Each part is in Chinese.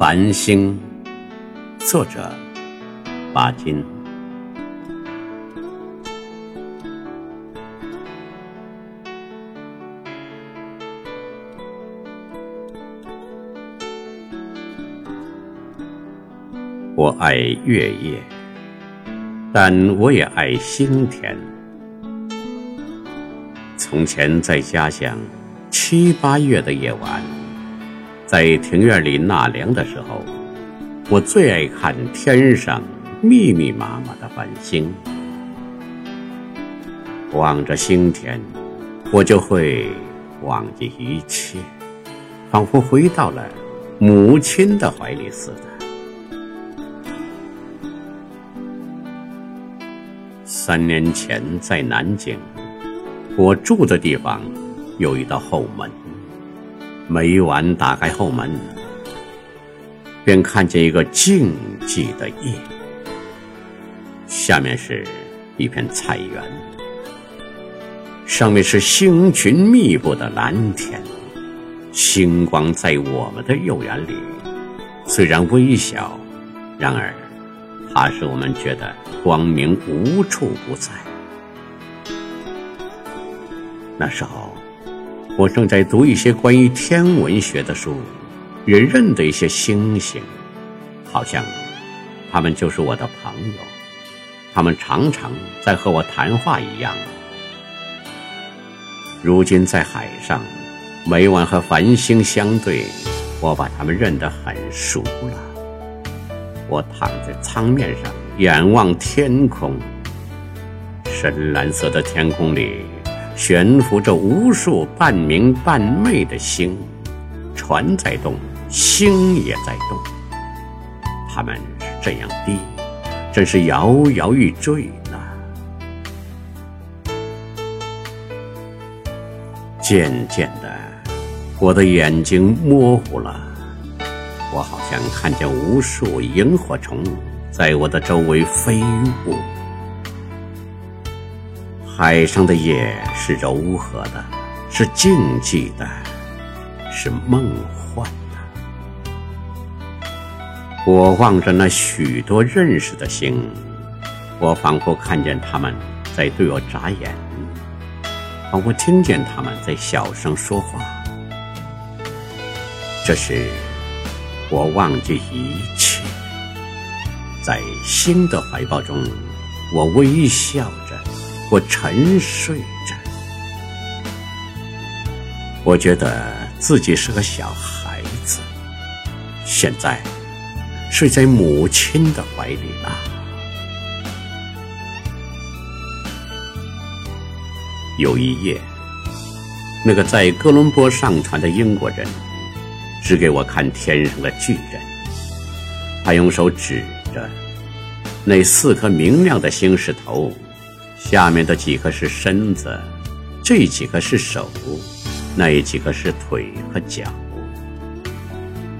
繁星，作者巴金。我爱月夜，但我也爱星田。从前在家乡，七八月的夜晚，在庭院里纳凉的时候，我最爱看天上密密麻麻的繁星。望着星天，我就会忘记一切，仿佛回到了母亲的怀里似的。三年前在南京，我住的地方有一道后门。每晚打开后门，便看见一个静寂的夜。下面是一片菜园，上面是星群密布的蓝天。星光在我们的幼园里，虽然微小，然而。它使我们觉得光明无处不在。那时候，我正在读一些关于天文学的书，也认得一些星星，好像他们就是我的朋友，他们常常在和我谈话一样。如今在海上，每晚和繁星相对，我把他们认得很熟了。我躺在舱面上，仰望天空。深蓝色的天空里，悬浮着无数半明半昧的星，船在动，星也在动。它们是这样低，真是摇摇欲坠呢。渐渐的，我的眼睛模糊了。我好像看见无数萤火虫在我的周围飞舞。海上的夜是柔和的，是静寂的，是梦幻的。我望着那许多认识的星，我仿佛看见他们在对我眨眼，仿佛听见他们在小声说话。这是。我忘记一切，在星的怀抱中，我微笑，我沉睡着。我觉得自己是个小孩子，现在睡在母亲的怀里了。有一夜，那个在哥伦布上船的英国人。指给我看天上的巨人，他用手指着那四颗明亮的星是头，下面的几个是身子，这几个是手，那几个是腿和脚，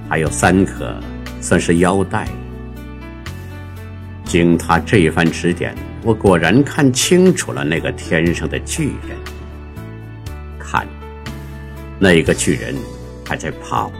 还有三颗算是腰带。经他这一番指点，我果然看清楚了那个天上的巨人。看，那个巨人还在跑。